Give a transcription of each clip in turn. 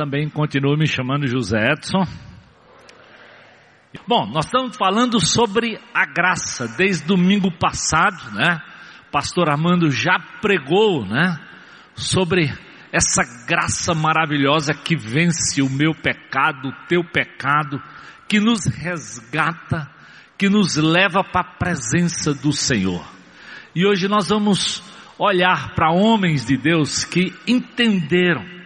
Também continuo me chamando José Edson. Bom, nós estamos falando sobre a graça desde domingo passado, né? Pastor Armando já pregou, né? Sobre essa graça maravilhosa que vence o meu pecado, o teu pecado, que nos resgata, que nos leva para a presença do Senhor. E hoje nós vamos olhar para homens de Deus que entenderam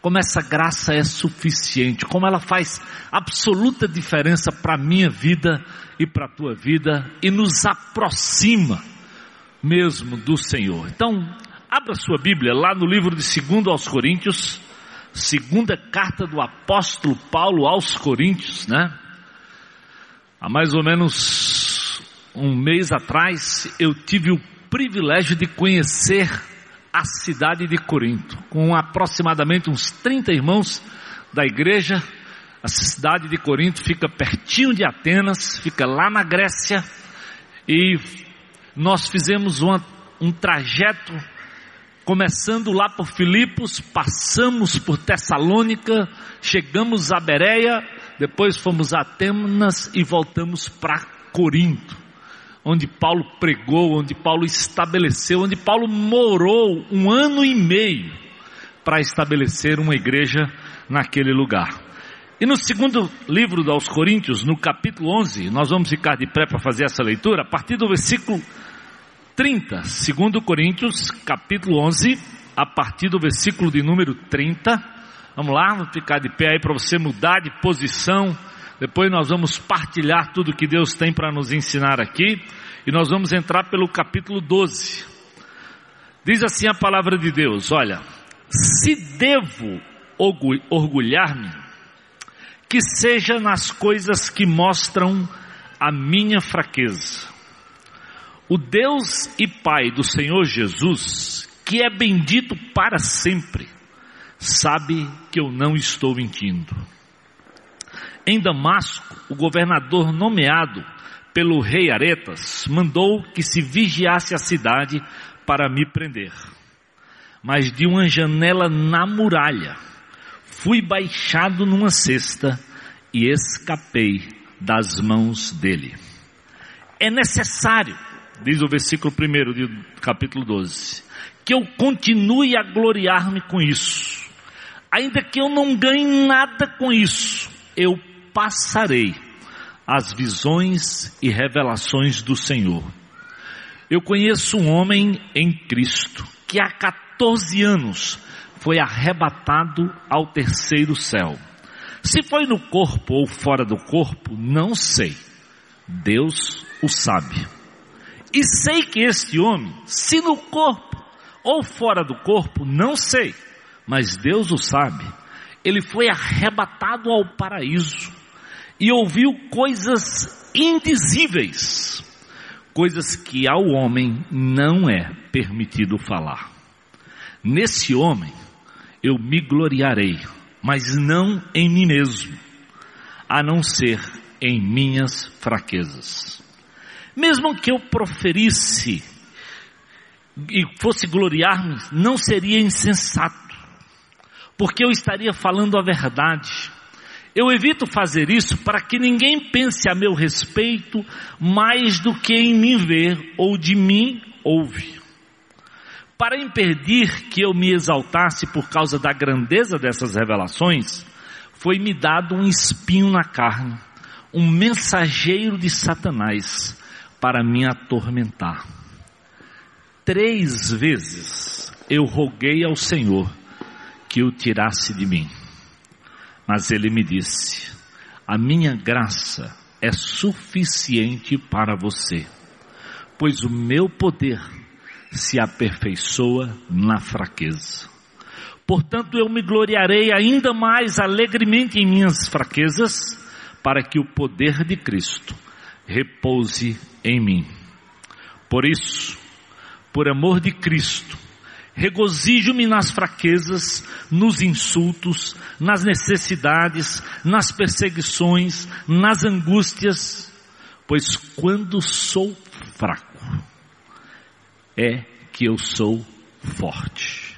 como essa graça é suficiente, como ela faz absoluta diferença para a minha vida e para a tua vida e nos aproxima mesmo do Senhor. Então, abra sua Bíblia lá no livro de 2 aos Coríntios, segunda carta do apóstolo Paulo aos Coríntios, né? Há mais ou menos um mês atrás eu tive o privilégio de conhecer a cidade de Corinto, com aproximadamente uns 30 irmãos da igreja. A cidade de Corinto fica pertinho de Atenas, fica lá na Grécia, e nós fizemos uma, um trajeto começando lá por Filipos, passamos por Tessalônica, chegamos a Bereia, depois fomos a Atenas e voltamos para Corinto onde Paulo pregou, onde Paulo estabeleceu, onde Paulo morou um ano e meio para estabelecer uma igreja naquele lugar. E no segundo livro aos Coríntios, no capítulo 11, nós vamos ficar de pé para fazer essa leitura, a partir do versículo 30, segundo Coríntios, capítulo 11, a partir do versículo de número 30. Vamos lá, vamos ficar de pé aí para você mudar de posição. Depois nós vamos partilhar tudo que Deus tem para nos ensinar aqui. E nós vamos entrar pelo capítulo 12. Diz assim a palavra de Deus: Olha, se devo orgulhar-me, que seja nas coisas que mostram a minha fraqueza. O Deus e Pai do Senhor Jesus, que é bendito para sempre, sabe que eu não estou mentindo. Em Damasco, o governador nomeado pelo rei Aretas, mandou que se vigiasse a cidade para me prender. Mas de uma janela na muralha, fui baixado numa cesta e escapei das mãos dele. É necessário, diz o versículo 1 do capítulo 12, que eu continue a gloriar-me com isso. Ainda que eu não ganhe nada com isso, eu passarei as visões e revelações do Senhor. Eu conheço um homem em Cristo que há 14 anos foi arrebatado ao terceiro céu. Se foi no corpo ou fora do corpo, não sei. Deus o sabe. E sei que este homem, se no corpo ou fora do corpo, não sei, mas Deus o sabe. Ele foi arrebatado ao paraíso e ouviu coisas indizíveis, coisas que ao homem não é permitido falar. Nesse homem eu me gloriarei, mas não em mim mesmo, a não ser em minhas fraquezas. Mesmo que eu proferisse e fosse gloriar-me, não seria insensato, porque eu estaria falando a verdade eu evito fazer isso para que ninguém pense a meu respeito mais do que em mim ver ou de mim ouve. Para impedir que eu me exaltasse por causa da grandeza dessas revelações, foi-me dado um espinho na carne, um mensageiro de Satanás para me atormentar. Três vezes eu roguei ao Senhor que o tirasse de mim. Mas ele me disse: A minha graça é suficiente para você, pois o meu poder se aperfeiçoa na fraqueza. Portanto, eu me gloriarei ainda mais alegremente em minhas fraquezas, para que o poder de Cristo repouse em mim. Por isso, por amor de Cristo, regozijo-me nas fraquezas, nos insultos, nas necessidades, nas perseguições, nas angústias, pois quando sou fraco, é que eu sou forte.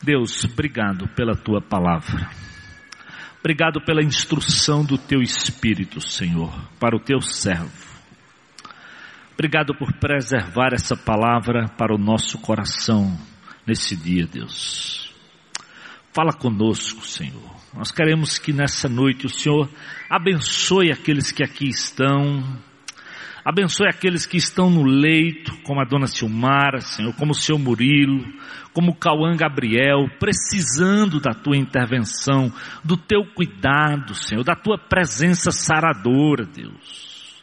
Deus, obrigado pela tua palavra. Obrigado pela instrução do teu Espírito, Senhor, para o teu servo. Obrigado por preservar essa palavra para o nosso coração nesse dia, Deus. Fala conosco, Senhor. Nós queremos que nessa noite o Senhor abençoe aqueles que aqui estão, Abençoe aqueles que estão no leito, como a dona Silmara, Senhor, como o seu Murilo, como o Cauã Gabriel, precisando da tua intervenção, do teu cuidado, Senhor, da tua presença saradora, Deus.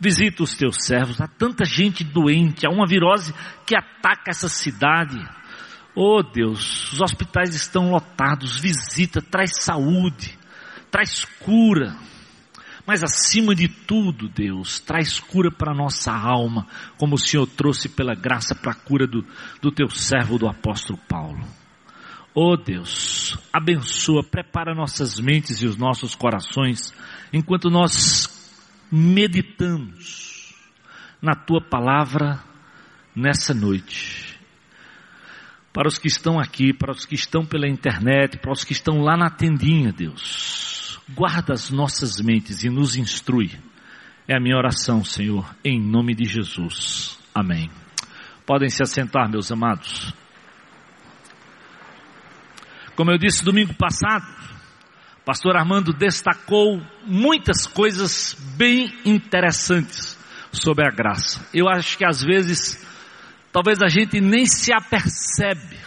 Visita os teus servos, há tanta gente doente, há uma virose que ataca essa cidade. Oh Deus, os hospitais estão lotados, visita, traz saúde, traz cura mas acima de tudo, Deus, traz cura para a nossa alma, como o Senhor trouxe pela graça para a cura do, do teu servo, do apóstolo Paulo. Oh Deus, abençoa, prepara nossas mentes e os nossos corações, enquanto nós meditamos na tua palavra nessa noite. Para os que estão aqui, para os que estão pela internet, para os que estão lá na tendinha, Deus guarda as nossas mentes e nos instrui. É a minha oração, Senhor, em nome de Jesus. Amém. Podem se assentar, meus amados. Como eu disse domingo passado, pastor Armando destacou muitas coisas bem interessantes sobre a graça. Eu acho que às vezes, talvez a gente nem se apercebe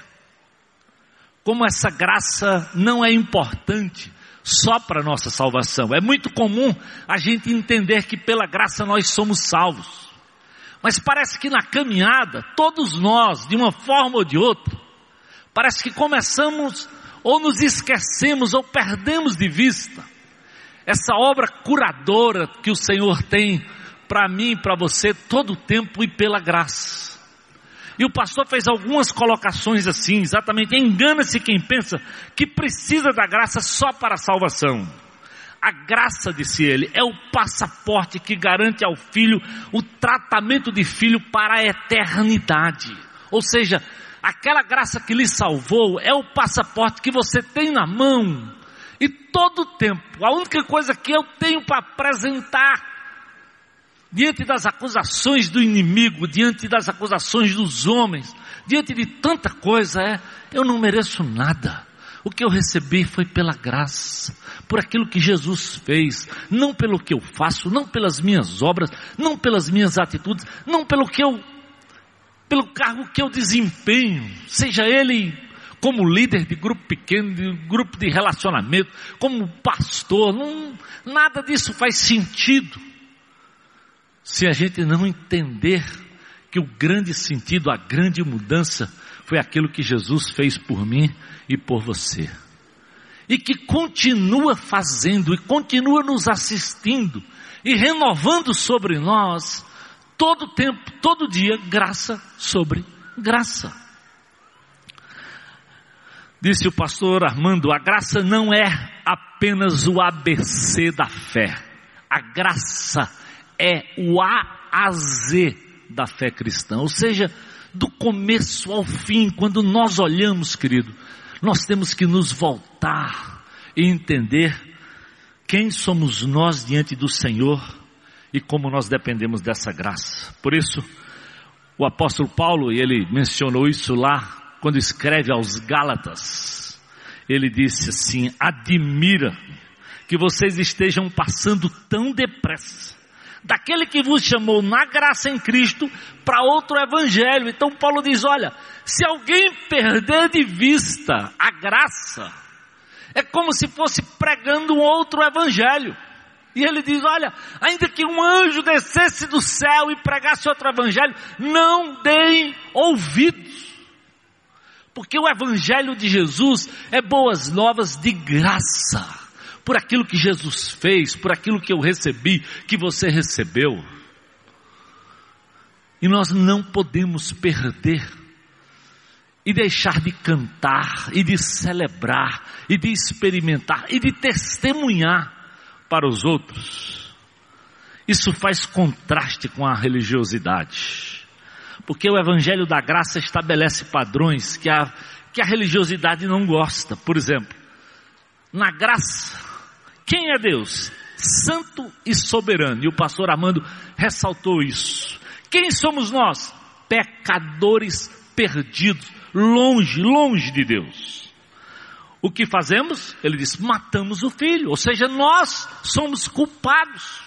como essa graça não é importante só para nossa salvação. É muito comum a gente entender que pela graça nós somos salvos. Mas parece que na caminhada, todos nós, de uma forma ou de outra, parece que começamos ou nos esquecemos ou perdemos de vista essa obra curadora que o Senhor tem para mim para você todo o tempo e pela graça. E o pastor fez algumas colocações assim, exatamente, engana-se quem pensa que precisa da graça só para a salvação. A graça, disse ele, é o passaporte que garante ao filho o tratamento de filho para a eternidade. Ou seja, aquela graça que lhe salvou é o passaporte que você tem na mão. E todo o tempo, a única coisa que eu tenho para apresentar diante das acusações do inimigo, diante das acusações dos homens, diante de tanta coisa, é, eu não mereço nada. O que eu recebi foi pela graça, por aquilo que Jesus fez, não pelo que eu faço, não pelas minhas obras, não pelas minhas atitudes, não pelo que eu, pelo cargo que eu desempenho, seja ele como líder de grupo pequeno, de grupo de relacionamento, como pastor, não, nada disso faz sentido se a gente não entender que o grande sentido, a grande mudança foi aquilo que Jesus fez por mim e por você. E que continua fazendo e continua nos assistindo e renovando sobre nós todo tempo, todo dia, graça sobre graça. Disse o pastor Armando, a graça não é apenas o ABC da fé. A graça é o A a Z da fé cristã, ou seja, do começo ao fim, quando nós olhamos, querido, nós temos que nos voltar e entender quem somos nós diante do Senhor e como nós dependemos dessa graça. Por isso, o apóstolo Paulo, e ele mencionou isso lá, quando escreve aos Gálatas, ele disse assim: admira que vocês estejam passando tão depressa daquele que vos chamou na graça em Cristo para outro evangelho. Então Paulo diz: olha, se alguém perder de vista a graça, é como se fosse pregando um outro evangelho. E ele diz: olha, ainda que um anjo descesse do céu e pregasse outro evangelho, não deem ouvidos. Porque o evangelho de Jesus é boas novas de graça por aquilo que Jesus fez, por aquilo que eu recebi, que você recebeu. E nós não podemos perder e deixar de cantar e de celebrar e de experimentar e de testemunhar para os outros. Isso faz contraste com a religiosidade. Porque o Evangelho da Graça estabelece padrões que a, que a religiosidade não gosta. Por exemplo, na graça, quem é Deus? Santo e soberano. E o pastor Armando ressaltou isso. Quem somos nós? Pecadores perdidos, longe, longe de Deus. O que fazemos? Ele diz: matamos o filho, ou seja, nós somos culpados.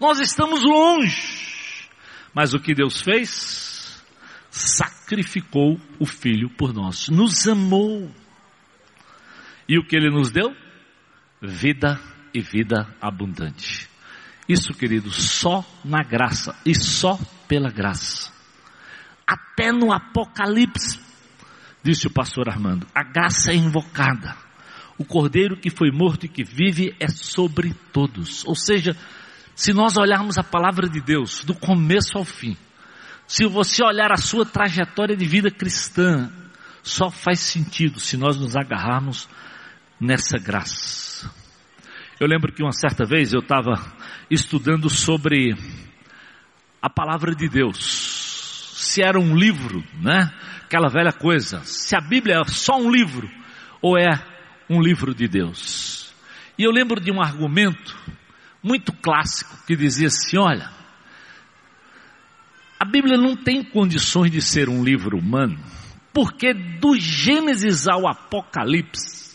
Nós estamos longe. Mas o que Deus fez? Sacrificou o filho por nós, nos amou. E o que ele nos deu? Vida e vida abundante. Isso, querido, só na graça e só pela graça. Até no Apocalipse disse o pastor Armando, a graça é invocada. O cordeiro que foi morto e que vive é sobre todos. Ou seja, se nós olharmos a palavra de Deus do começo ao fim, se você olhar a sua trajetória de vida cristã, só faz sentido se nós nos agarrarmos nessa graça. Eu lembro que uma certa vez eu estava estudando sobre a palavra de Deus. Se era um livro, né? aquela velha coisa, se a Bíblia é só um livro ou é um livro de Deus. E eu lembro de um argumento muito clássico que dizia assim: olha, a Bíblia não tem condições de ser um livro humano, porque do Gênesis ao Apocalipse,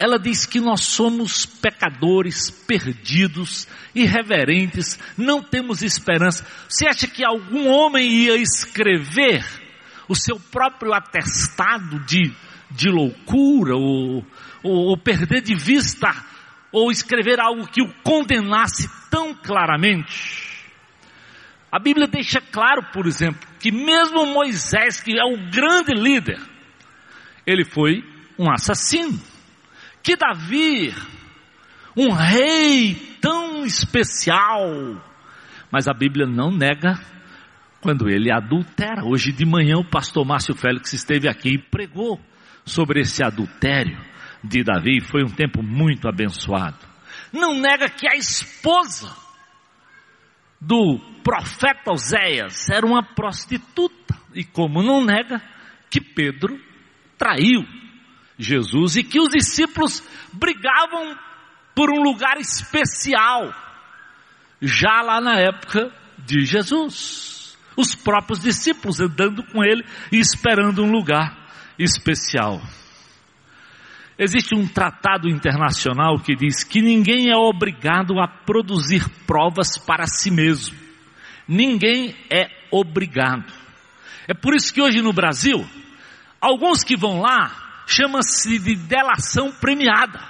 ela diz que nós somos pecadores, perdidos, irreverentes, não temos esperança. Você acha que algum homem ia escrever o seu próprio atestado de, de loucura, ou, ou, ou perder de vista, ou escrever algo que o condenasse tão claramente. A Bíblia deixa claro, por exemplo, que mesmo Moisés, que é o grande líder, ele foi um assassino. Que Davi, um rei tão especial, mas a Bíblia não nega quando ele adultera. Hoje de manhã o pastor Márcio Félix esteve aqui e pregou sobre esse adultério de Davi. Foi um tempo muito abençoado. Não nega que a esposa do profeta Oséias era uma prostituta. E como não nega que Pedro traiu Jesus e que os discípulos brigavam por um lugar especial, já lá na época de Jesus os próprios discípulos andando com ele e esperando um lugar especial. Existe um tratado internacional que diz que ninguém é obrigado a produzir provas para si mesmo. Ninguém é obrigado. É por isso que hoje no Brasil, alguns que vão lá chama-se de delação premiada,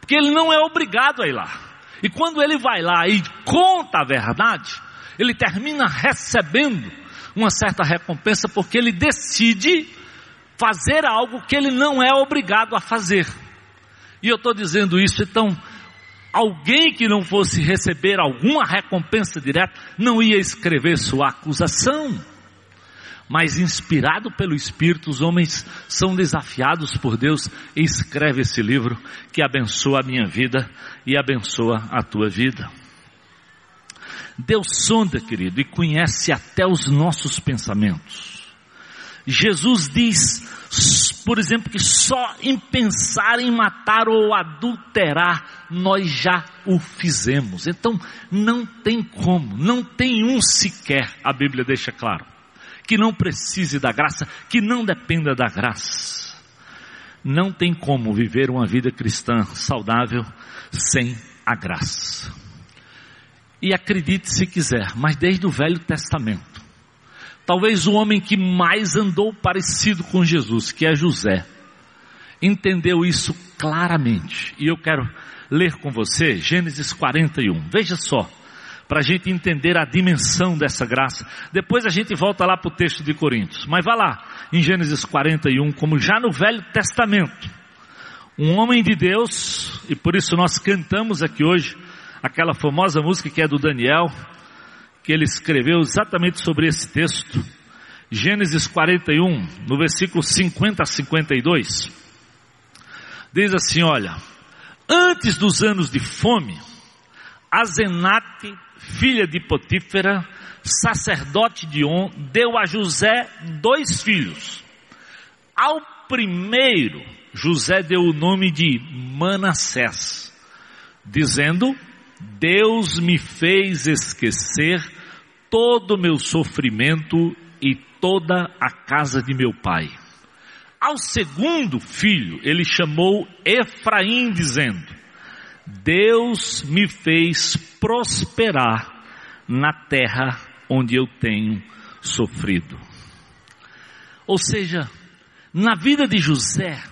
porque ele não é obrigado a ir lá. E quando ele vai lá e conta a verdade, ele termina recebendo uma certa recompensa porque ele decide fazer algo que ele não é obrigado a fazer. E eu estou dizendo isso, então, alguém que não fosse receber alguma recompensa direta não ia escrever sua acusação. Mas inspirado pelo Espírito, os homens são desafiados por Deus e escreve esse livro que abençoa a minha vida e abençoa a tua vida. Deus sonda, querido, e conhece até os nossos pensamentos. Jesus diz, por exemplo, que só em pensar em matar ou adulterar, nós já o fizemos. Então, não tem como, não tem um sequer, a Bíblia deixa claro, que não precise da graça, que não dependa da graça. Não tem como viver uma vida cristã saudável sem a graça. E acredite se quiser, mas desde o Velho Testamento. Talvez o homem que mais andou parecido com Jesus, que é José, entendeu isso claramente. E eu quero ler com você Gênesis 41. Veja só, para a gente entender a dimensão dessa graça. Depois a gente volta lá para o texto de Coríntios. Mas vá lá, em Gênesis 41, como já no Velho Testamento. Um homem de Deus, e por isso nós cantamos aqui hoje, aquela famosa música que é do Daniel, que ele escreveu exatamente sobre esse texto. Gênesis 41, no versículo 50 a 52, diz assim: Olha, antes dos anos de fome, Azenate, filha de Potífera, sacerdote de On, deu a José dois filhos. Ao primeiro, José deu o nome de Manassés, dizendo: Deus me fez esquecer todo o meu sofrimento e toda a casa de meu pai. Ao segundo filho, ele chamou Efraim, dizendo: Deus me fez prosperar na terra onde eu tenho sofrido. Ou seja, na vida de José,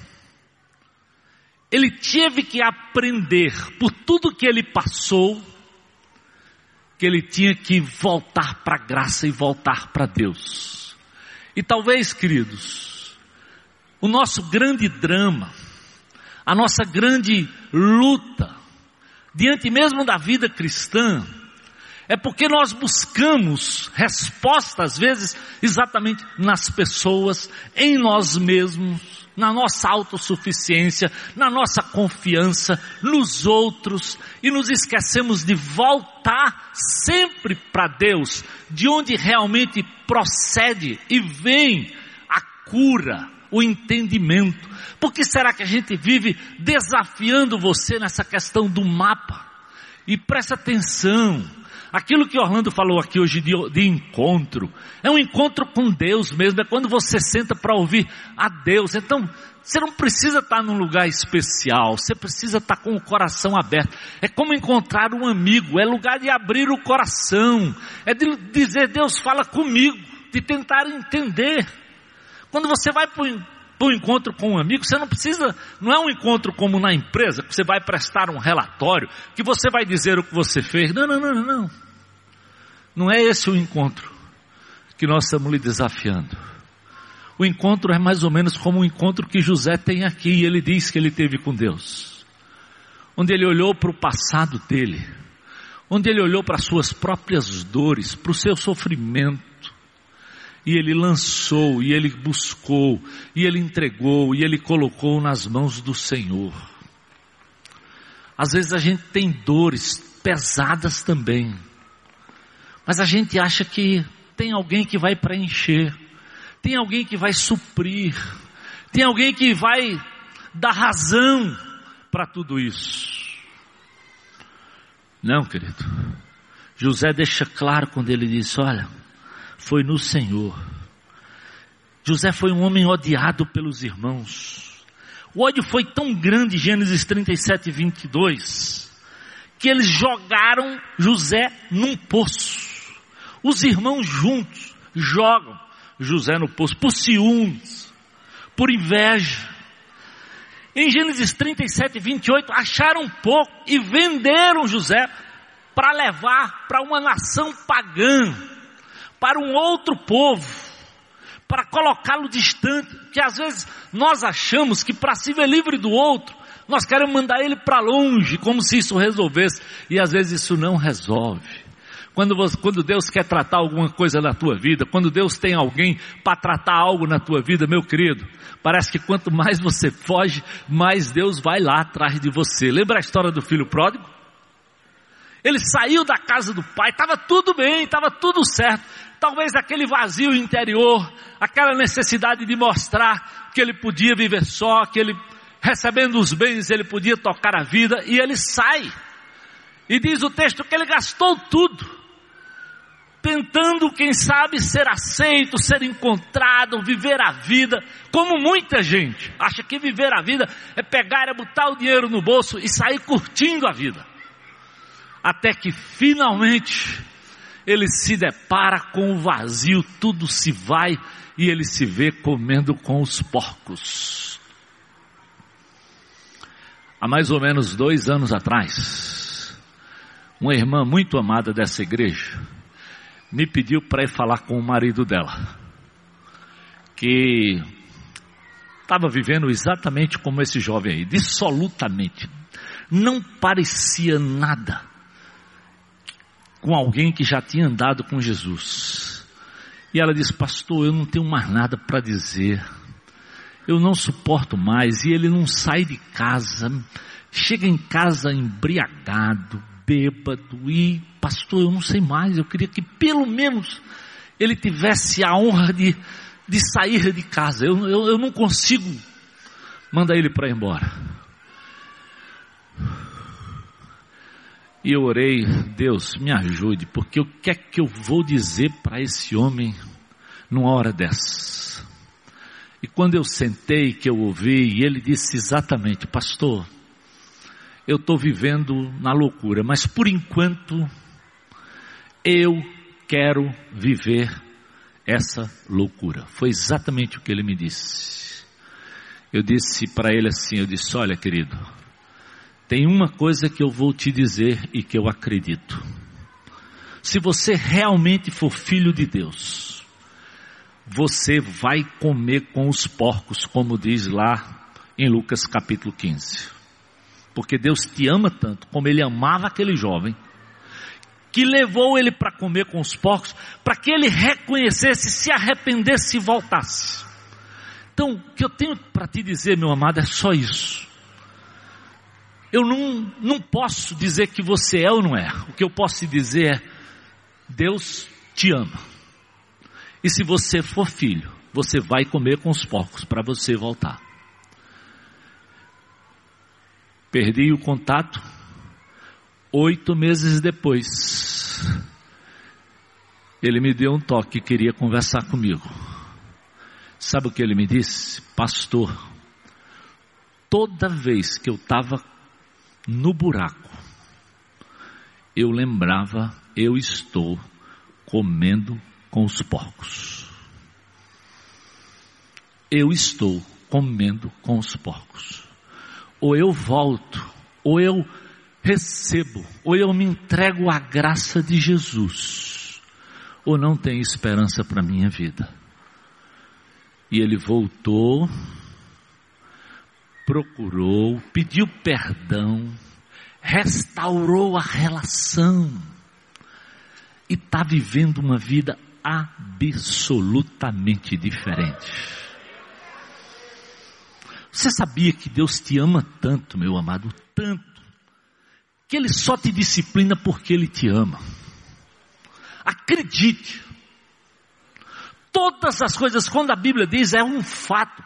ele teve que aprender por tudo que ele passou, que ele tinha que voltar para a graça e voltar para Deus. E talvez, queridos, o nosso grande drama, a nossa grande luta, diante mesmo da vida cristã, é porque nós buscamos resposta, às vezes, exatamente nas pessoas, em nós mesmos, na nossa autossuficiência, na nossa confiança nos outros, e nos esquecemos de voltar sempre para Deus, de onde realmente procede e vem a cura, o entendimento. Por que será que a gente vive desafiando você nessa questão do mapa? E presta atenção, Aquilo que Orlando falou aqui hoje de, de, encontro, é um encontro com Deus mesmo, é quando você senta para ouvir a Deus. Então, você não precisa estar num lugar especial, você precisa estar com o coração aberto. É como encontrar um amigo, é lugar de abrir o coração, é de dizer, Deus fala comigo, de tentar entender. Quando você vai para um encontro com um amigo, você não precisa, não é um encontro como na empresa, que você vai prestar um relatório, que você vai dizer o que você fez. Não, não, não. não. Não é esse o encontro que nós estamos lhe desafiando. O encontro é mais ou menos como o encontro que José tem aqui, e ele diz que ele teve com Deus. Onde ele olhou para o passado dele, onde ele olhou para as suas próprias dores, para o seu sofrimento, e ele lançou, e ele buscou, e ele entregou, e ele colocou nas mãos do Senhor. Às vezes a gente tem dores pesadas também, mas a gente acha que tem alguém que vai preencher, tem alguém que vai suprir, tem alguém que vai dar razão para tudo isso. Não, querido. José deixa claro quando ele diz: Olha, foi no Senhor. José foi um homem odiado pelos irmãos. O ódio foi tão grande, Gênesis 37, 22, que eles jogaram José num poço. Os irmãos juntos jogam José no poço por ciúmes, por inveja. Em Gênesis 37, 28, acharam pouco e venderam José para levar para uma nação pagã, para um outro povo, para colocá-lo distante, que às vezes nós achamos que para se ver livre do outro, nós queremos mandar ele para longe, como se isso resolvesse, e às vezes isso não resolve. Quando, você, quando Deus quer tratar alguma coisa na tua vida, quando Deus tem alguém para tratar algo na tua vida, meu querido, parece que quanto mais você foge, mais Deus vai lá atrás de você. Lembra a história do filho pródigo? Ele saiu da casa do pai, estava tudo bem, estava tudo certo. Talvez aquele vazio interior, aquela necessidade de mostrar que ele podia viver só, que ele, recebendo os bens, ele podia tocar a vida, e ele sai. E diz o texto que ele gastou tudo tentando, quem sabe, ser aceito, ser encontrado, viver a vida, como muita gente acha que viver a vida é pegar, é botar o dinheiro no bolso e sair curtindo a vida. Até que finalmente ele se depara com o vazio, tudo se vai e ele se vê comendo com os porcos. Há mais ou menos dois anos atrás, uma irmã muito amada dessa igreja, me pediu para ir falar com o marido dela, que estava vivendo exatamente como esse jovem aí, dissolutamente, não parecia nada com alguém que já tinha andado com Jesus. E ela disse: Pastor, eu não tenho mais nada para dizer, eu não suporto mais. E ele não sai de casa, chega em casa embriagado, bêbado e, pastor, eu não sei mais, eu queria que pelo menos ele tivesse a honra de, de sair de casa. Eu, eu, eu não consigo mandar ele para embora. E eu orei, Deus, me ajude, porque o que é que eu vou dizer para esse homem numa hora dessa? E quando eu sentei, que eu ouvi, e ele disse exatamente, pastor, eu estou vivendo na loucura, mas por enquanto eu quero viver essa loucura. Foi exatamente o que ele me disse. Eu disse para ele assim, eu disse, olha querido, tem uma coisa que eu vou te dizer e que eu acredito. Se você realmente for filho de Deus, você vai comer com os porcos, como diz lá em Lucas capítulo 15. Porque Deus te ama tanto, como Ele amava aquele jovem, que levou ele para comer com os porcos, para que ele reconhecesse, se arrependesse e voltasse. Então, o que eu tenho para te dizer, meu amado, é só isso. Eu não, não posso dizer que você é ou não é. O que eu posso te dizer é: Deus te ama. E se você for filho, você vai comer com os porcos para você voltar. Perdi o contato. Oito meses depois, ele me deu um toque, queria conversar comigo. Sabe o que ele me disse? Pastor, toda vez que eu estava no buraco, eu lembrava, eu estou comendo com os porcos. Eu estou comendo com os porcos ou eu volto, ou eu recebo, ou eu me entrego à graça de Jesus, ou não tem esperança para minha vida. E ele voltou, procurou, pediu perdão, restaurou a relação e está vivendo uma vida absolutamente diferente. Você sabia que Deus te ama tanto, meu amado, tanto, que Ele só te disciplina porque Ele te ama. Acredite. Todas as coisas, quando a Bíblia diz, é um fato.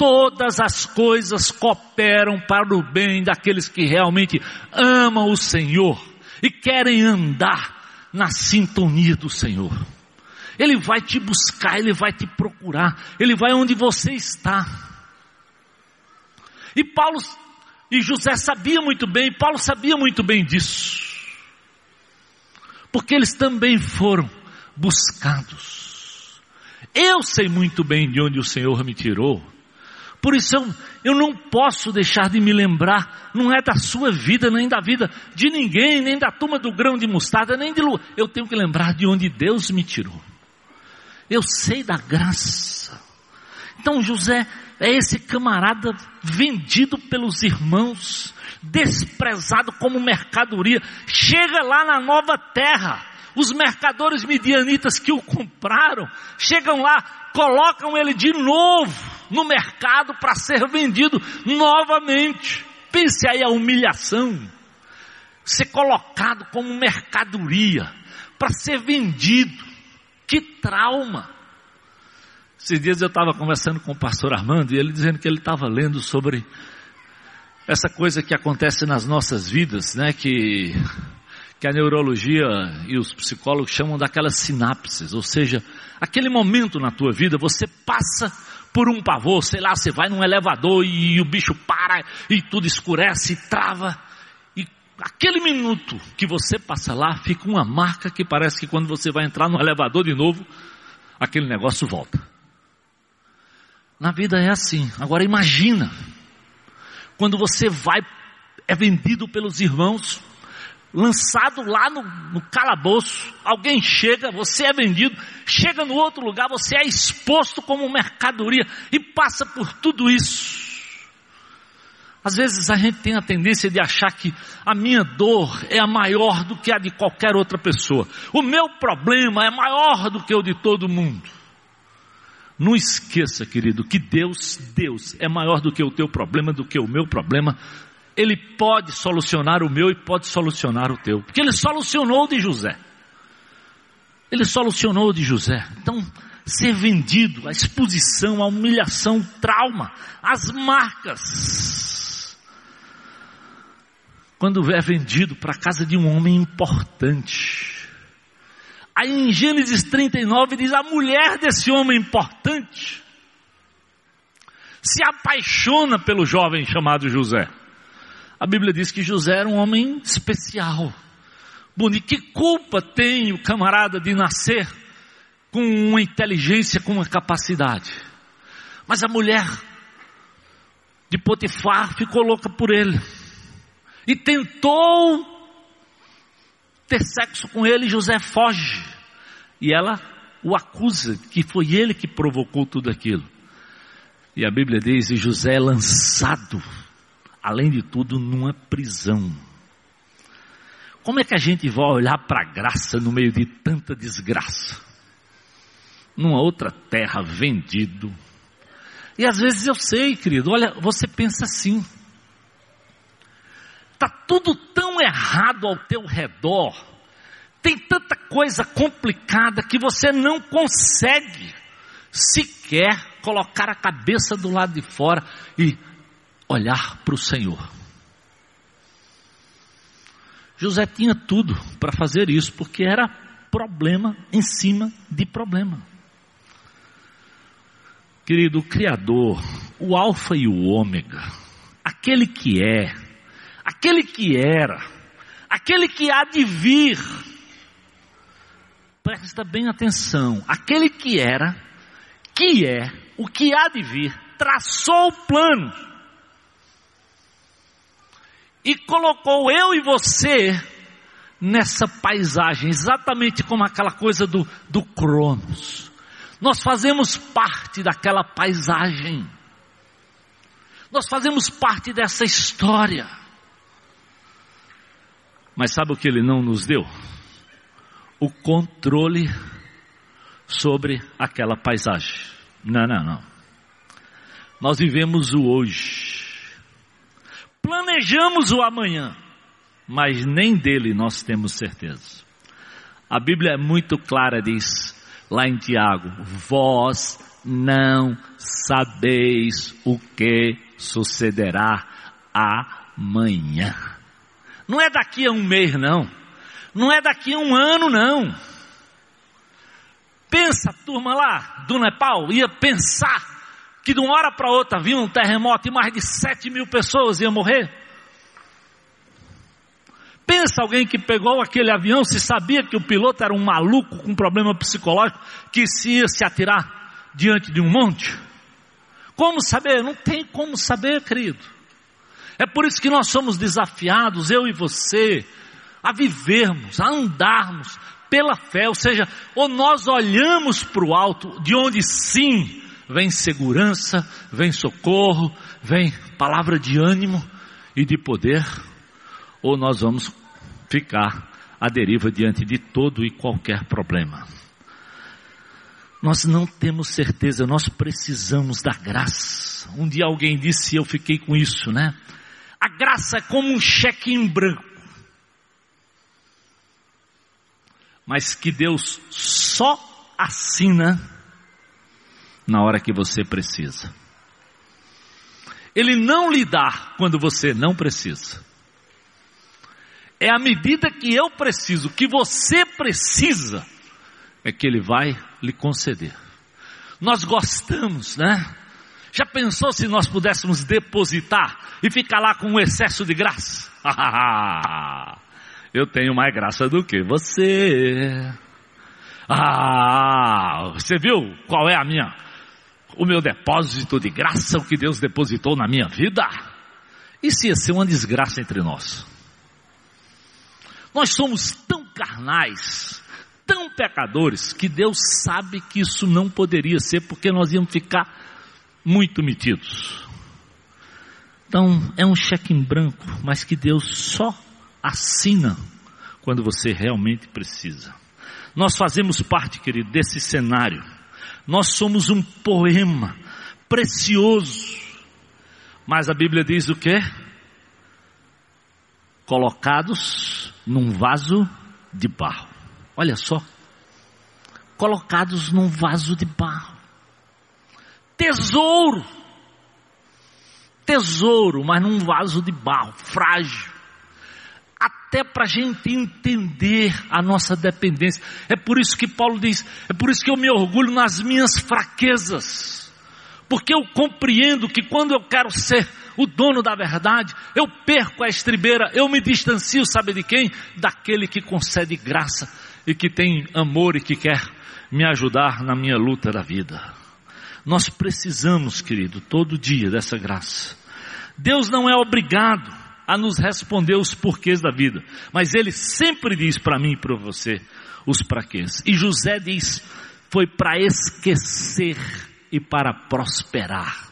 Todas as coisas cooperam para o bem daqueles que realmente amam o Senhor e querem andar na sintonia do Senhor. Ele vai te buscar, ele vai te procurar, ele vai onde você está. E Paulo e José sabiam muito bem, Paulo sabia muito bem disso. Porque eles também foram buscados. Eu sei muito bem de onde o Senhor me tirou. Por isso eu, eu não posso deixar de me lembrar, não é da sua vida, nem da vida de ninguém, nem da turma do grão de mostarda, nem de lua. Eu tenho que lembrar de onde Deus me tirou. Eu sei da graça. Então José é esse camarada vendido pelos irmãos, desprezado como mercadoria, chega lá na nova terra. Os mercadores midianitas que o compraram chegam lá, colocam ele de novo no mercado para ser vendido novamente. Pense aí a humilhação. Ser colocado como mercadoria para ser vendido. Que trauma. Esses dias eu estava conversando com o pastor Armando e ele dizendo que ele estava lendo sobre essa coisa que acontece nas nossas vidas, né? Que, que a neurologia e os psicólogos chamam daquelas sinapses, ou seja, aquele momento na tua vida você passa por um pavor, sei lá, você vai num elevador e, o bicho para e tudo escurece e trava. E aquele minuto que você passa lá, fica uma marca que parece que quando você vai entrar no elevador de novo, aquele negócio volta. Na vida é assim. Agora imagina, quando você vai, é vendido pelos irmãos, lançado lá no, no calabouço, alguém chega, você é vendido, chega no outro lugar, você é exposto como mercadoria e passa por tudo isso. Às vezes a gente tem a tendência de achar que a minha dor é a maior do que a de qualquer outra pessoa. O meu problema é maior do que o de todo mundo. Não esqueça, querido, que Deus, Deus é maior do que o teu problema, do que o meu problema, ele pode solucionar o meu e pode solucionar o teu. Porque ele solucionou de José. Ele solucionou de José. Então, ser vendido, a exposição, a humilhação, o trauma, as marcas. Quando é vendido para a casa de um homem importante. Aí em Gênesis 39 diz: a mulher desse homem importante se apaixona pelo jovem chamado José. A Bíblia diz que José era um homem especial. Bonito. Que culpa tem o camarada de nascer com uma inteligência, com uma capacidade? Mas a mulher de Potifar ficou louca por ele. E tentou ter sexo com ele, José foge. E ela o acusa que foi ele que provocou tudo aquilo. E a Bíblia diz: e José é lançado além de tudo, numa prisão. Como é que a gente vai olhar para a graça no meio de tanta desgraça? Numa outra terra, vendido. E às vezes eu sei, querido, olha, você pensa assim. Está tudo tão errado ao teu redor. Tem tanta coisa complicada que você não consegue sequer colocar a cabeça do lado de fora e olhar para o Senhor. José tinha tudo para fazer isso, porque era problema em cima de problema. Querido, o Criador, o Alfa e o Ômega, aquele que é, aquele que era, aquele que há de vir, presta bem atenção, aquele que era, que é, o que há de vir, traçou o plano e colocou eu e você nessa paisagem, exatamente como aquela coisa do, do Cronos. Nós fazemos parte daquela paisagem. Nós fazemos parte dessa história. Mas sabe o que ele não nos deu? O controle sobre aquela paisagem. Não, não, não. Nós vivemos o hoje. Planejamos o amanhã, mas nem dele nós temos certeza. A Bíblia é muito clara, diz lá em Tiago: Vós não sabeis o que sucederá amanhã. Não é daqui a um mês, não. Não é daqui a um ano, não. Pensa, turma lá do Nepal, ia pensar que de uma hora para outra vinha um terremoto e mais de 7 mil pessoas iam morrer? Pensa alguém que pegou aquele avião, se sabia que o piloto era um maluco com problema psicológico, que se ia se atirar diante de um monte? Como saber? Não tem como saber, querido. É por isso que nós somos desafiados, eu e você, a vivermos, a andarmos pela fé, ou seja, ou nós olhamos para o alto, de onde sim vem segurança, vem socorro, vem palavra de ânimo e de poder, ou nós vamos ficar à deriva diante de todo e qualquer problema. Nós não temos certeza, nós precisamos da graça. Um dia alguém disse, e eu fiquei com isso, né? A graça é como um cheque em branco. Mas que Deus só assina na hora que você precisa. Ele não lhe dá quando você não precisa. É a medida que eu preciso, que você precisa, é que ele vai lhe conceder. Nós gostamos, né? Já pensou se nós pudéssemos depositar e ficar lá com um excesso de graça? eu tenho mais graça do que você. Ah, você viu qual é a minha o meu depósito de graça, o que Deus depositou na minha vida, isso ia ser uma desgraça entre nós. Nós somos tão carnais, tão pecadores, que Deus sabe que isso não poderia ser, porque nós íamos ficar muito metidos. Então, é um cheque em branco, mas que Deus só assina quando você realmente precisa. Nós fazemos parte, querido, desse cenário nós somos um poema precioso. Mas a Bíblia diz o quê? colocados num vaso de barro. Olha só, colocados num vaso de barro. Tesouro, tesouro, mas num vaso de barro, frágil. Até para a gente entender a nossa dependência. É por isso que Paulo diz: é por isso que eu me orgulho nas minhas fraquezas porque eu compreendo que quando eu quero ser o dono da verdade, eu perco a estribeira, eu me distancio, sabe de quem? Daquele que concede graça e que tem amor e que quer me ajudar na minha luta da vida. Nós precisamos, querido, todo dia dessa graça. Deus não é obrigado a nos responder os porquês da vida, mas Ele sempre diz para mim e para você os praquês. E José diz: foi para esquecer e para prosperar.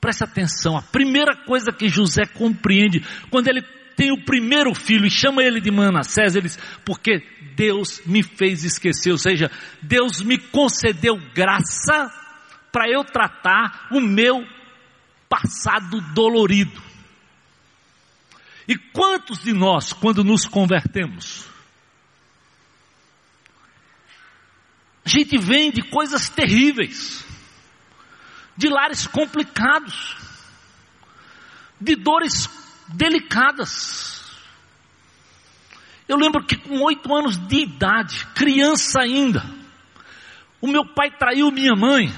Presta atenção, a primeira coisa que José compreende, quando ele tem o primeiro filho e chama ele de Manassés, ele diz, porque Deus me fez esquecer, ou seja, Deus me concedeu graça para eu tratar o meu passado dolorido. E quantos de nós, quando nos convertemos, A gente vem de coisas terríveis, de lares complicados, de dores delicadas. Eu lembro que com oito anos de idade, criança ainda, o meu pai traiu minha mãe,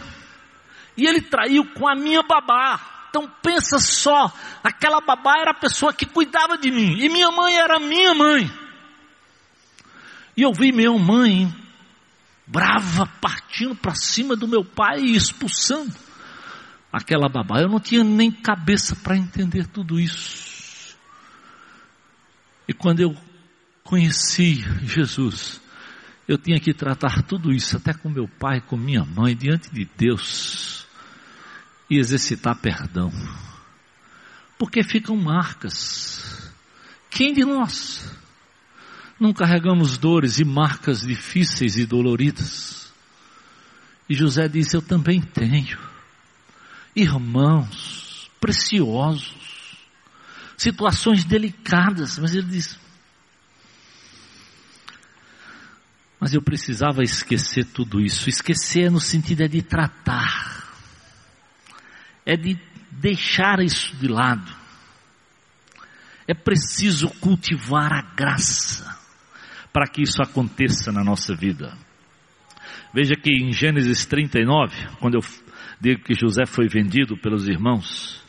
e ele traiu com a minha babá. Então pensa só, aquela babá era a pessoa que cuidava de mim, e minha mãe era minha mãe. E eu vi minha mãe brava, partindo para cima do meu pai e expulsando aquela babá. Eu não tinha nem cabeça para entender tudo isso. E quando eu conheci Jesus, eu tinha que tratar tudo isso, até com meu pai, com minha mãe, diante de Deus, e exercitar perdão. Porque ficam marcas. Quem de nós? não carregamos dores e marcas difíceis e doloridas. E José diz: Eu também tenho irmãos preciosos, situações delicadas, mas ele diz: Mas eu precisava esquecer tudo isso. Esquecer no sentido é de tratar, é de deixar isso de lado. É preciso cultivar a graça para que isso aconteça na nossa vida. Veja que em Gênesis 39, quando eu digo que José foi vendido pelos irmãos,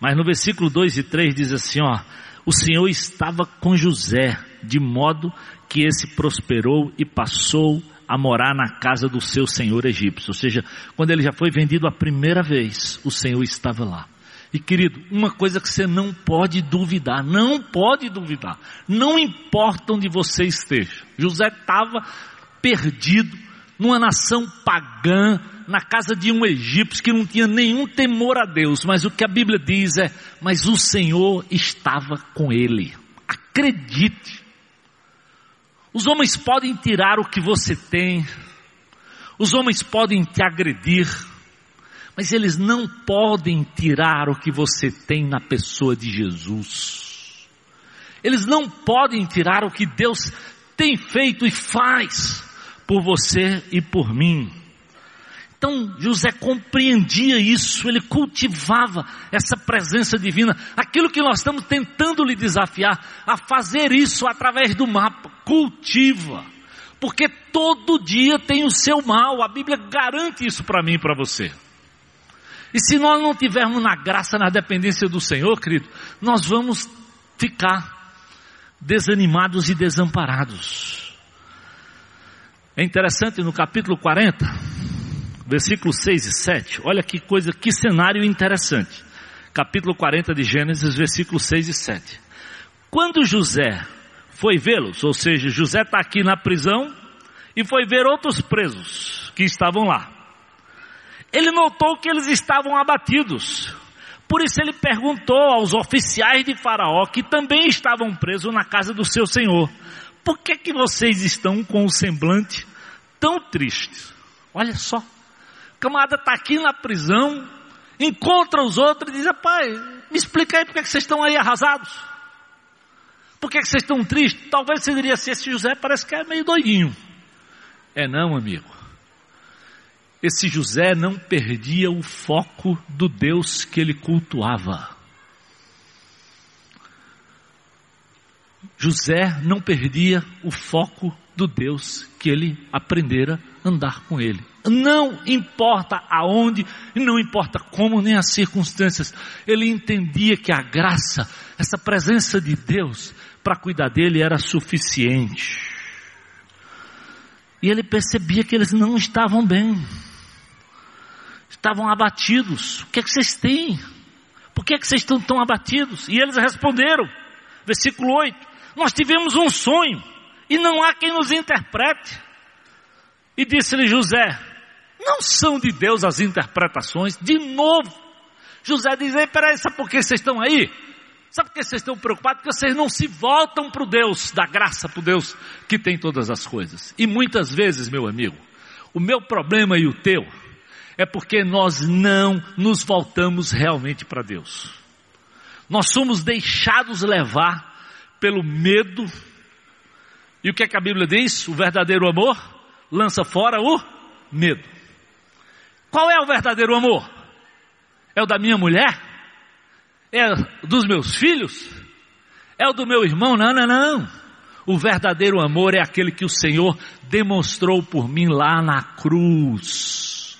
mas no versículo 2 e 3 diz assim: ó, o Senhor estava com José, de modo que esse prosperou e passou a morar na casa do seu senhor egípcio. Ou seja, quando ele já foi vendido a primeira vez, o Senhor estava lá. E querido, uma coisa que você não pode duvidar, não pode duvidar, não importa onde você esteja. José estava perdido numa nação pagã, na casa de um egípcio que não tinha nenhum temor a Deus, mas o que a Bíblia diz é: mas o Senhor estava com ele. Acredite. Os homens podem tirar o que você tem, os homens podem te agredir, mas eles não podem tirar o que você tem na pessoa de Jesus. Eles não podem tirar o que Deus tem feito e faz por você e por mim. Então José compreendia isso, ele cultivava essa presença divina, aquilo que nós estamos tentando lhe desafiar a fazer isso através do mapa, cultiva, porque todo dia tem o seu mal, a Bíblia garante isso para mim e para você. E se nós não tivermos na graça, na dependência do Senhor, querido, nós vamos ficar desanimados e desamparados. É interessante no capítulo 40, versículos 6 e 7, olha que coisa, que cenário interessante. Capítulo 40 de Gênesis, versículos 6 e 7. Quando José foi vê-los, ou seja, José está aqui na prisão e foi ver outros presos que estavam lá ele notou que eles estavam abatidos. Por isso ele perguntou aos oficiais de Faraó, que também estavam presos na casa do seu senhor: Por que, que vocês estão com o semblante tão triste? Olha só, camarada está aqui na prisão, encontra os outros e diz: Pai, me explica aí por que, que vocês estão aí arrasados. Por que, que vocês estão tristes? Talvez você diria assim: esse José parece que é meio doidinho. É não, amigo. Esse José não perdia o foco do Deus que ele cultuava. José não perdia o foco do Deus que ele aprendera a andar com ele. Não importa aonde, não importa como, nem as circunstâncias, ele entendia que a graça, essa presença de Deus para cuidar dele era suficiente. E ele percebia que eles não estavam bem, estavam abatidos. O que é que vocês têm? Por que é que vocês estão tão abatidos? E eles responderam, versículo 8: Nós tivemos um sonho e não há quem nos interprete. E disse-lhe José: Não são de Deus as interpretações. De novo, José diz: Ei, peraí, sabe por que vocês estão aí? Sabe por que vocês estão preocupados? Porque vocês não se voltam para o Deus da graça, para o Deus que tem todas as coisas. E muitas vezes, meu amigo, o meu problema e o teu é porque nós não nos voltamos realmente para Deus. Nós somos deixados levar pelo medo, e o que, é que a Bíblia diz? O verdadeiro amor lança fora o medo. Qual é o verdadeiro amor? É o da minha mulher? É dos meus filhos? É o do meu irmão? Não, não, não. O verdadeiro amor é aquele que o Senhor demonstrou por mim lá na cruz.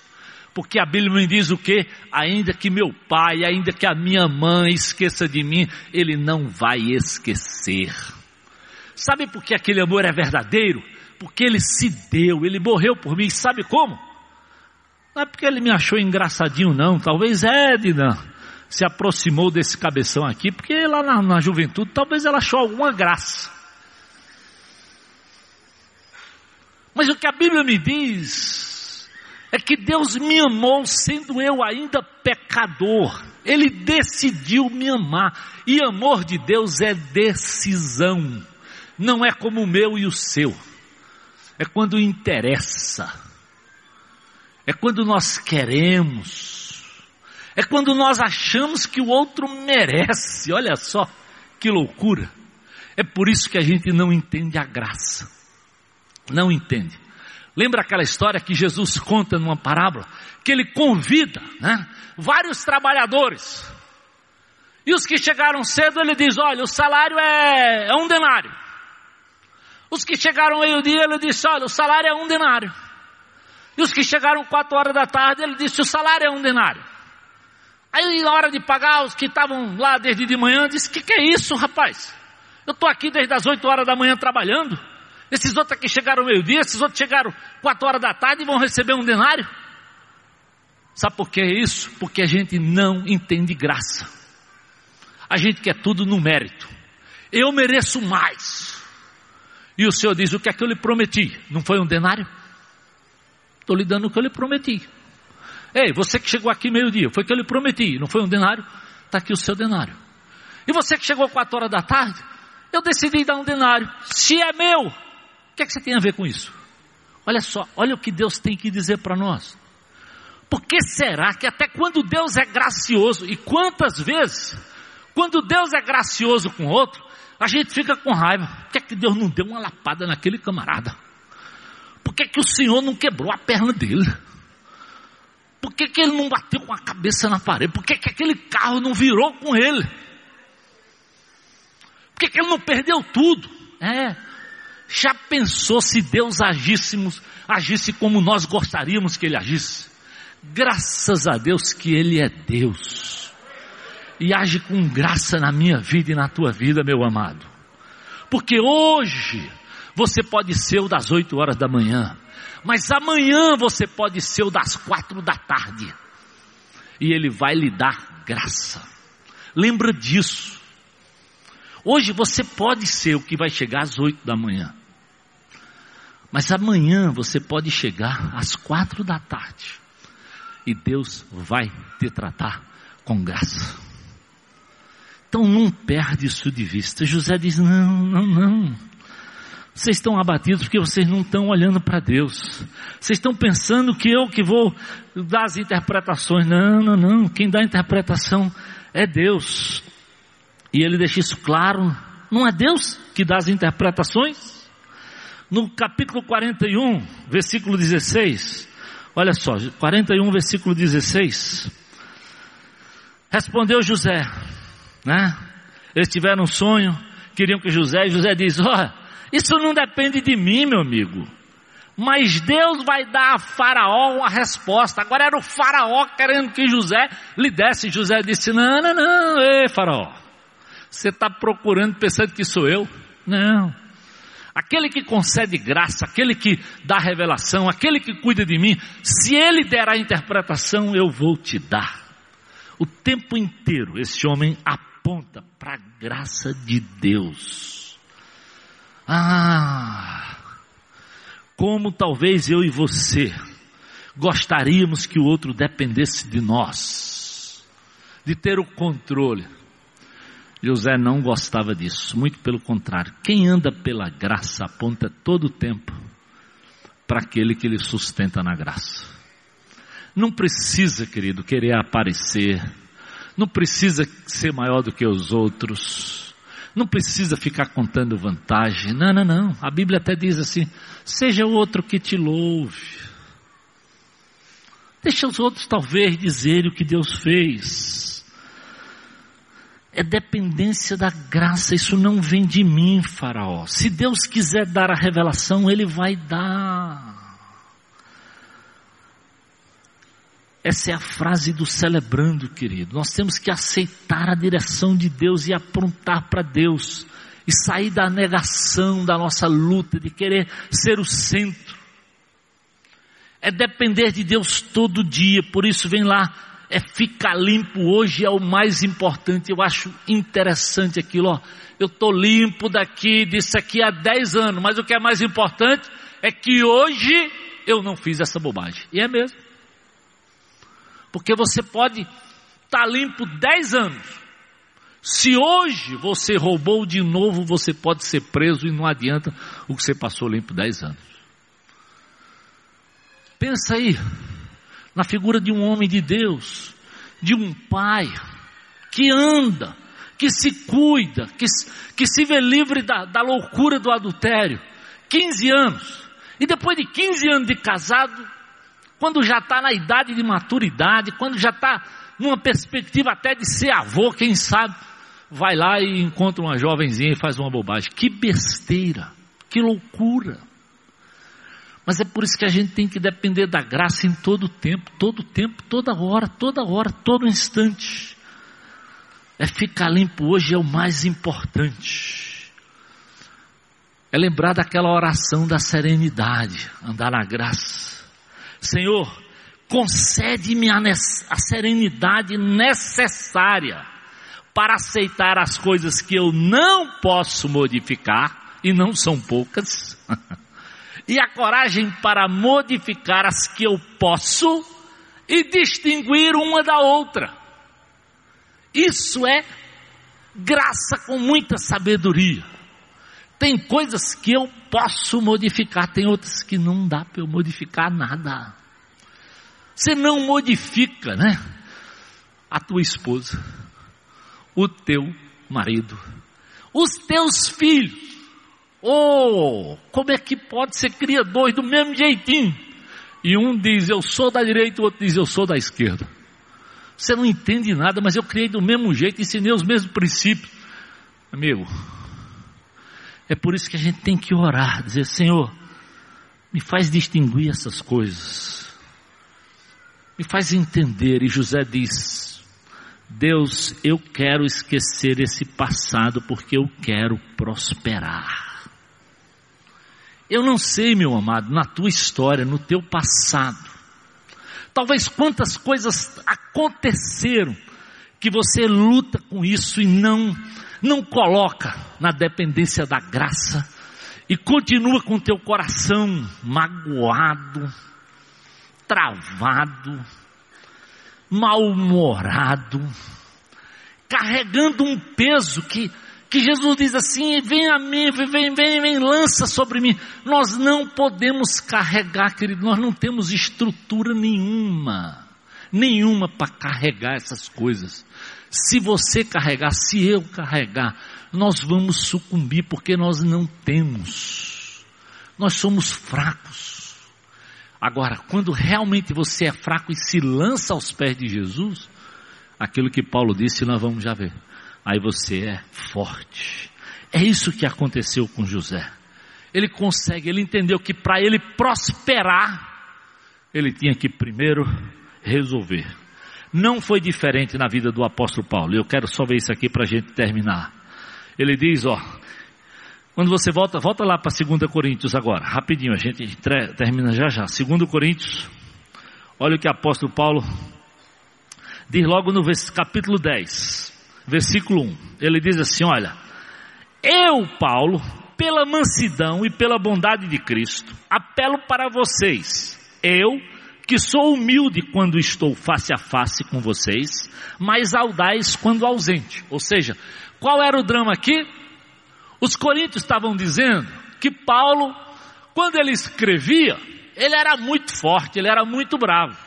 Porque a Bíblia me diz o que? Ainda que meu pai, ainda que a minha mãe esqueça de mim, ele não vai esquecer. Sabe por que aquele amor é verdadeiro? Porque ele se deu, ele morreu por mim. Sabe como? Não é porque ele me achou engraçadinho, não. Talvez Edna se aproximou desse cabeção aqui, porque lá na, na juventude talvez ela achou alguma graça. Mas o que a Bíblia me diz é que Deus me amou sendo eu ainda pecador. Ele decidiu me amar. E amor de Deus é decisão não é como o meu e o seu. É quando interessa. É quando nós queremos. É quando nós achamos que o outro merece. Olha só que loucura. É por isso que a gente não entende a graça. Não entende. Lembra aquela história que Jesus conta numa parábola? Que ele convida né, vários trabalhadores. E os que chegaram cedo, ele diz: Olha, o salário é, é um denário. Os que chegaram meio-dia, ele disse: Olha, o salário é um denário. E os que chegaram quatro horas da tarde, ele disse: O salário é um denário. Aí, na hora de pagar, os que estavam lá desde de manhã, disse: que, que é isso, rapaz? Eu estou aqui desde as oito horas da manhã trabalhando. Esses outros aqui chegaram meio-dia, esses outros chegaram quatro horas da tarde e vão receber um denário. Sabe por que é isso? Porque a gente não entende graça. A gente quer tudo no mérito. Eu mereço mais. E o Senhor diz: O que é que eu lhe prometi? Não foi um denário? Estou lhe dando o que eu lhe prometi. Ei, você que chegou aqui meio-dia, foi o que eu lhe prometi, não foi um denário? Está aqui o seu denário. E você que chegou quatro horas da tarde, eu decidi dar um denário. Se é meu, o que é que você tem a ver com isso? Olha só, olha o que Deus tem que dizer para nós. Por que será que até quando Deus é gracioso, e quantas vezes, quando Deus é gracioso com outro, a gente fica com raiva. Por que, é que Deus não deu uma lapada naquele camarada? Por que, que o Senhor não quebrou a perna dele? Por que, que ele não bateu com a cabeça na parede? Por que, que aquele carro não virou com ele? Por que, que ele não perdeu tudo? É. Já pensou se Deus agíssemos, agisse como nós gostaríamos que ele agisse? Graças a Deus que ele é Deus e age com graça na minha vida e na tua vida, meu amado. Porque hoje você pode ser o das 8 horas da manhã, mas amanhã você pode ser o das quatro da tarde. E Ele vai lhe dar graça. Lembra disso. Hoje você pode ser o que vai chegar às 8 da manhã. Mas amanhã você pode chegar às quatro da tarde. E Deus vai te tratar com graça. Então não perde isso de vista. José diz: não, não, não. Vocês estão abatidos porque vocês não estão olhando para Deus. Vocês estão pensando que eu que vou dar as interpretações. Não, não, não. Quem dá a interpretação é Deus. E ele deixa isso claro Não é Deus que dá as interpretações? No capítulo 41, versículo 16, olha só, 41, versículo 16. Respondeu José, né? Eles tiveram um sonho, queriam que José, e José diz: oh, isso não depende de mim, meu amigo. Mas Deus vai dar a Faraó uma resposta. Agora era o Faraó querendo que José lhe desse. José disse: Não, não, não, ei, Faraó. Você está procurando pensando que sou eu? Não. Aquele que concede graça, aquele que dá revelação, aquele que cuida de mim, se ele der a interpretação, eu vou te dar. O tempo inteiro esse homem aponta para a graça de Deus. Ah, como talvez eu e você gostaríamos que o outro dependesse de nós, de ter o controle. José não gostava disso, muito pelo contrário. Quem anda pela graça aponta todo o tempo para aquele que lhe sustenta na graça. Não precisa, querido, querer aparecer, não precisa ser maior do que os outros, não precisa ficar contando vantagem. Não, não, não. A Bíblia até diz assim: seja o outro que te louve. Deixa os outros talvez dizerem o que Deus fez é dependência da graça, isso não vem de mim, Faraó. Se Deus quiser dar a revelação, Ele vai dar. Essa é a frase do celebrando, querido. Nós temos que aceitar a direção de Deus e aprontar para Deus. E sair da negação da nossa luta, de querer ser o centro. É depender de Deus todo dia, por isso vem lá é ficar limpo hoje é o mais importante. Eu acho interessante aquilo, ó. Eu tô limpo daqui, disso aqui há 10 anos, mas o que é mais importante é que hoje eu não fiz essa bobagem. E é mesmo. Porque você pode estar tá limpo 10 anos. Se hoje você roubou de novo, você pode ser preso e não adianta o que você passou limpo 10 anos. Pensa aí, na figura de um homem de Deus, de um pai, que anda, que se cuida, que, que se vê livre da, da loucura do adultério. 15 anos. E depois de 15 anos de casado, quando já está na idade de maturidade, quando já está numa perspectiva até de ser avô, quem sabe, vai lá e encontra uma jovenzinha e faz uma bobagem. Que besteira, que loucura. Mas é por isso que a gente tem que depender da graça em todo tempo, todo tempo, toda hora, toda hora, todo instante. É ficar limpo hoje é o mais importante. É lembrar daquela oração da serenidade, andar na graça. Senhor, concede-me a, a serenidade necessária para aceitar as coisas que eu não posso modificar, e não são poucas. e a coragem para modificar as que eu posso e distinguir uma da outra. Isso é graça com muita sabedoria. Tem coisas que eu posso modificar, tem outras que não dá para eu modificar nada. Você não modifica, né? A tua esposa, o teu marido, os teus filhos, Oh, como é que pode ser cria dois do mesmo jeitinho? E um diz eu sou da direita, o outro diz eu sou da esquerda. Você não entende nada, mas eu criei do mesmo jeito, ensinei os mesmos princípios. Amigo, é por isso que a gente tem que orar, dizer, Senhor, me faz distinguir essas coisas. Me faz entender. E José diz: Deus, eu quero esquecer esse passado porque eu quero prosperar. Eu não sei, meu amado, na tua história, no teu passado. Talvez quantas coisas aconteceram que você luta com isso e não não coloca na dependência da graça e continua com teu coração magoado, travado, mal-humorado, carregando um peso que que Jesus diz assim: vem a mim, vem, vem, vem, lança sobre mim. Nós não podemos carregar, querido, nós não temos estrutura nenhuma, nenhuma para carregar essas coisas. Se você carregar, se eu carregar, nós vamos sucumbir porque nós não temos. Nós somos fracos. Agora, quando realmente você é fraco e se lança aos pés de Jesus, aquilo que Paulo disse, nós vamos já ver. Aí você é forte. É isso que aconteceu com José. Ele consegue, ele entendeu que para ele prosperar, ele tinha que primeiro resolver. Não foi diferente na vida do apóstolo Paulo. Eu quero só ver isso aqui para a gente terminar. Ele diz, ó, quando você volta, volta lá para 2 Coríntios agora, rapidinho, a gente termina já já. 2 Coríntios, olha o que o apóstolo Paulo diz logo no capítulo 10, versículo 1. Ele diz assim: Olha, eu, Paulo, pela mansidão e pela bondade de Cristo, apelo para vocês, eu, que sou humilde quando estou face a face com vocês, mas audaz quando ausente. Ou seja, qual era o drama aqui? Os coríntios estavam dizendo que Paulo, quando ele escrevia, ele era muito forte, ele era muito bravo.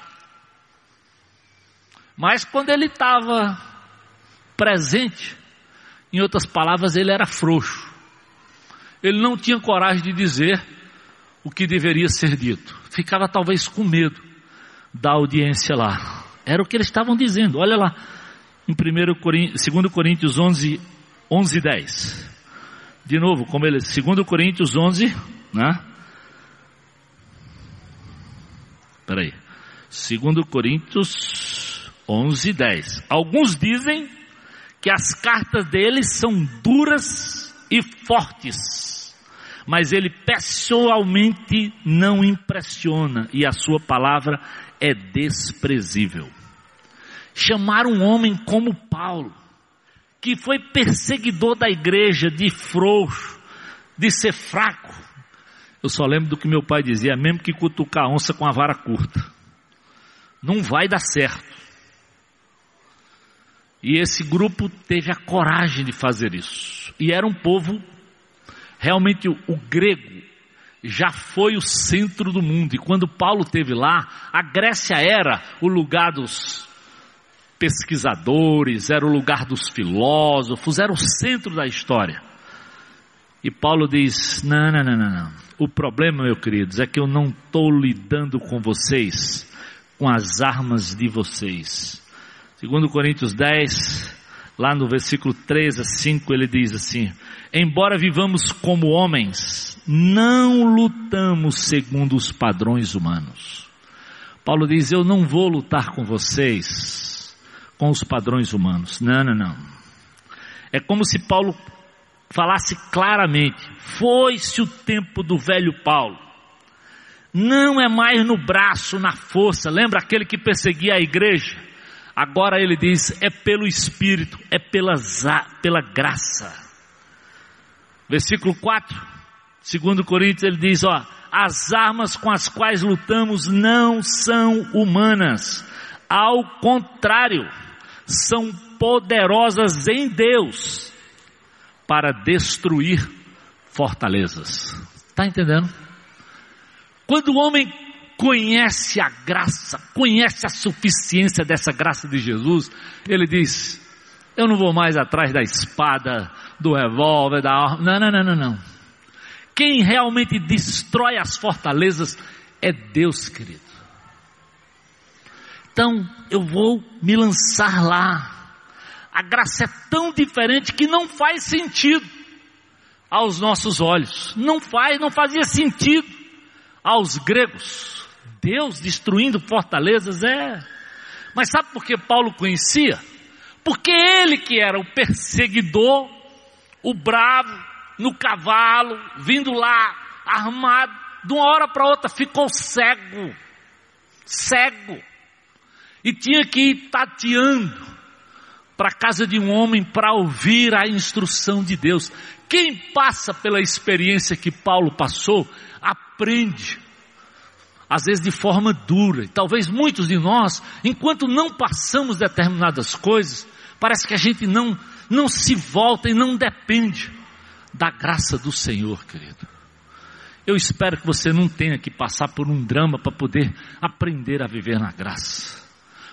Mas quando ele estava presente, em outras palavras, ele era frouxo. Ele não tinha coragem de dizer o que deveria ser dito. Ficava talvez com medo da audiência lá. Era o que eles estavam dizendo. Olha lá, em 1 Coríntios, 2 Coríntios 11, 11 10. De novo, como ele, 2 Coríntios 11, né? Peraí. 2 Coríntios 11, 10. Alguns dizem que as cartas dele são duras e fortes, mas ele pessoalmente não impressiona e a sua palavra é desprezível. Chamar um homem como Paulo, que foi perseguidor da igreja, de frouxo, de ser fraco. Eu só lembro do que meu pai dizia, mesmo que cutucar a onça com a vara curta. Não vai dar certo. E esse grupo teve a coragem de fazer isso. E era um povo, realmente o, o grego já foi o centro do mundo. E quando Paulo teve lá, a Grécia era o lugar dos pesquisadores, era o lugar dos filósofos, era o centro da história. E Paulo diz: não, não, não, não, não. O problema, meus queridos, é que eu não estou lidando com vocês com as armas de vocês. Segundo Coríntios 10, lá no versículo 3 a 5, ele diz assim: Embora vivamos como homens, não lutamos segundo os padrões humanos. Paulo diz: Eu não vou lutar com vocês com os padrões humanos. Não, não, não. É como se Paulo falasse claramente: foi-se o tempo do velho Paulo. Não é mais no braço, na força. Lembra aquele que perseguia a igreja? Agora ele diz: é pelo Espírito, é pela, pela graça. Versículo 4, segundo Coríntios, ele diz: ó, as armas com as quais lutamos não são humanas, ao contrário, são poderosas em Deus para destruir fortalezas. Está entendendo? Quando o homem conhece a graça, conhece a suficiência dessa graça de Jesus, ele diz: Eu não vou mais atrás da espada, do revólver, da arma. Não, não, não, não, não. Quem realmente destrói as fortalezas é Deus, querido. Então, eu vou me lançar lá. A graça é tão diferente que não faz sentido aos nossos olhos. Não faz, não fazia sentido aos gregos. Deus destruindo fortalezas é. Mas sabe por que Paulo conhecia? Porque ele que era o perseguidor, o bravo, no cavalo, vindo lá, armado, de uma hora para outra ficou cego. Cego. E tinha que ir tateando para a casa de um homem para ouvir a instrução de Deus. Quem passa pela experiência que Paulo passou, aprende às vezes de forma dura. E talvez muitos de nós, enquanto não passamos determinadas coisas, parece que a gente não, não se volta e não depende da graça do Senhor, querido. Eu espero que você não tenha que passar por um drama para poder aprender a viver na graça.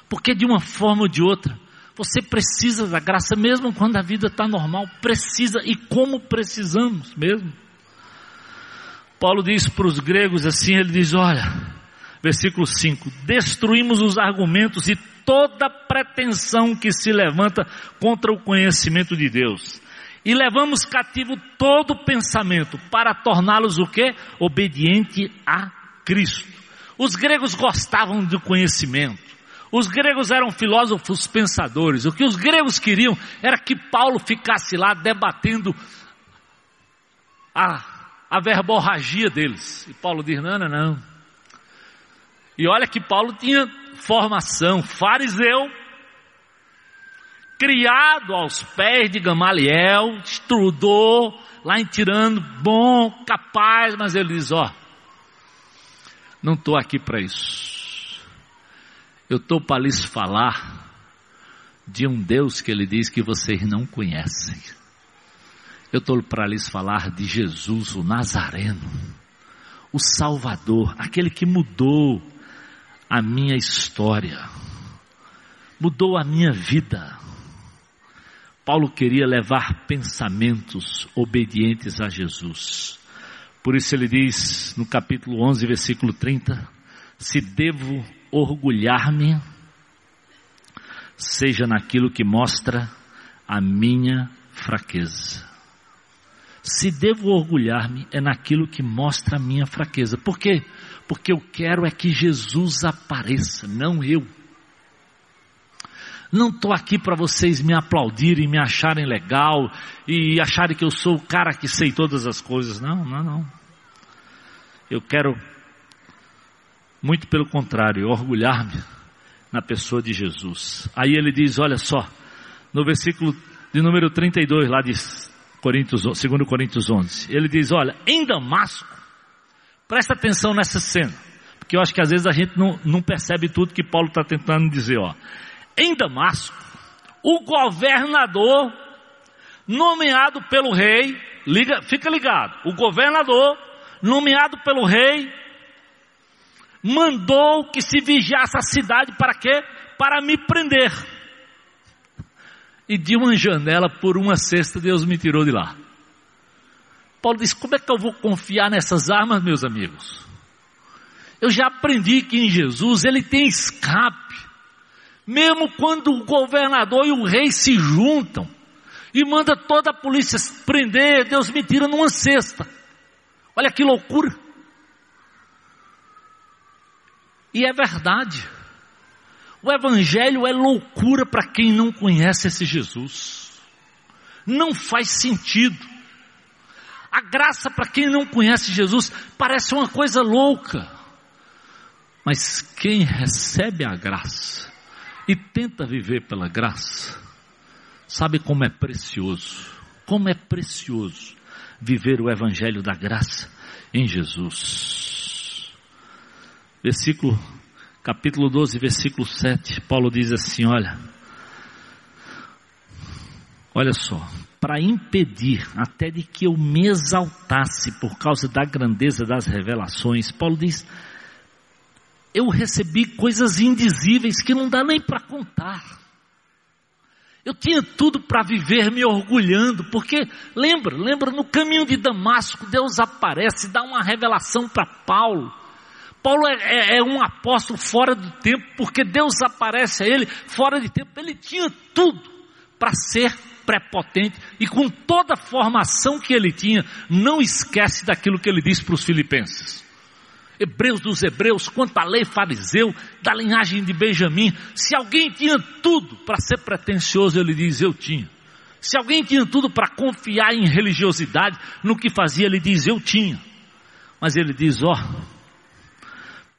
Porque de uma forma ou de outra, Você precisa da graça mesmo quando a vida está normal. Precisa e como precisamos mesmo. Paulo diz para os gregos assim: ele diz, olha, versículo 5: destruímos os argumentos e toda pretensão que se levanta contra o conhecimento de Deus. E levamos cativo todo pensamento para torná-los o que? Obediente a Cristo. Os gregos gostavam do conhecimento. Os gregos eram filósofos pensadores. O que os gregos queriam era que Paulo ficasse lá debatendo a, a verborragia deles. E Paulo diz: não, não, não. E olha que Paulo tinha formação, fariseu, criado aos pés de Gamaliel, estudou lá em Tirano, bom, capaz, mas ele diz: ó, não estou aqui para isso. Eu estou para lhes falar de um Deus que ele diz que vocês não conhecem. Eu estou para lhes falar de Jesus, o Nazareno, o Salvador, aquele que mudou a minha história, mudou a minha vida. Paulo queria levar pensamentos obedientes a Jesus. Por isso ele diz no capítulo 11, versículo 30: Se devo orgulhar-me, seja naquilo que mostra a minha fraqueza. Se devo orgulhar-me, é naquilo que mostra a minha fraqueza. Por quê? Porque eu quero é que Jesus apareça, não eu. Não estou aqui para vocês me aplaudirem, me acharem legal e acharem que eu sou o cara que sei todas as coisas. Não, não, não. Eu quero muito pelo contrário, orgulhar-me na pessoa de Jesus. Aí ele diz: olha só, no versículo de número 32, lá de Coríntios, 2 Coríntios 11, ele diz: olha, em Damasco, presta atenção nessa cena, porque eu acho que às vezes a gente não, não percebe tudo que Paulo está tentando dizer. Ó. Em Damasco, o governador, nomeado pelo rei, liga, fica ligado, o governador, nomeado pelo rei, mandou que se vigiasse a cidade para quê? Para me prender. E de uma janela, por uma cesta, Deus me tirou de lá. Paulo disse: Como é que eu vou confiar nessas armas, meus amigos? Eu já aprendi que em Jesus ele tem escape. Mesmo quando o governador e o rei se juntam e manda toda a polícia prender, Deus me tira numa cesta. Olha que loucura. E é verdade. O Evangelho é loucura para quem não conhece esse Jesus. Não faz sentido. A graça para quem não conhece Jesus parece uma coisa louca. Mas quem recebe a graça e tenta viver pela graça, sabe como é precioso. Como é precioso viver o Evangelho da graça em Jesus versículo, capítulo 12, versículo 7, Paulo diz assim: olha, olha só, para impedir até de que eu me exaltasse por causa da grandeza das revelações, Paulo diz, eu recebi coisas indizíveis que não dá nem para contar. Eu tinha tudo para viver me orgulhando, porque lembra, lembra no caminho de Damasco, Deus aparece, dá uma revelação para Paulo. Paulo é, é, é, um apóstolo fora do tempo, porque Deus aparece a ele fora de tempo. Ele tinha tudo para ser prepotente e com toda a formação que ele tinha, não esquece daquilo que ele disse para os filipenses. Hebreus dos Hebreus, quanto à lei fariseu, da linhagem de Benjamim, se alguém tinha tudo para ser pretensioso, ele diz: Eu tinha. Se alguém tinha tudo para confiar em religiosidade, no que fazia, ele diz: Eu tinha. Mas ele diz: Ó, oh,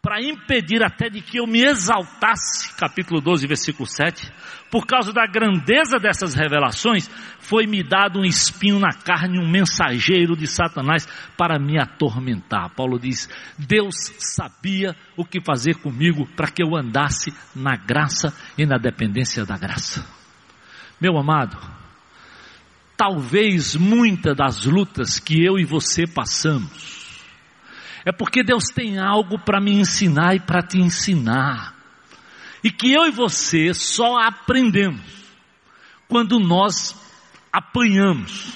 para impedir até de que eu me exaltasse, capítulo 12, versículo 7, por causa da grandeza dessas revelações, foi-me dado um espinho na carne, um mensageiro de Satanás para me atormentar. Paulo diz: Deus sabia o que fazer comigo para que eu andasse na graça e na dependência da graça. Meu amado, talvez muitas das lutas que eu e você passamos, é porque Deus tem algo para me ensinar e para te ensinar. E que eu e você só aprendemos quando nós apanhamos.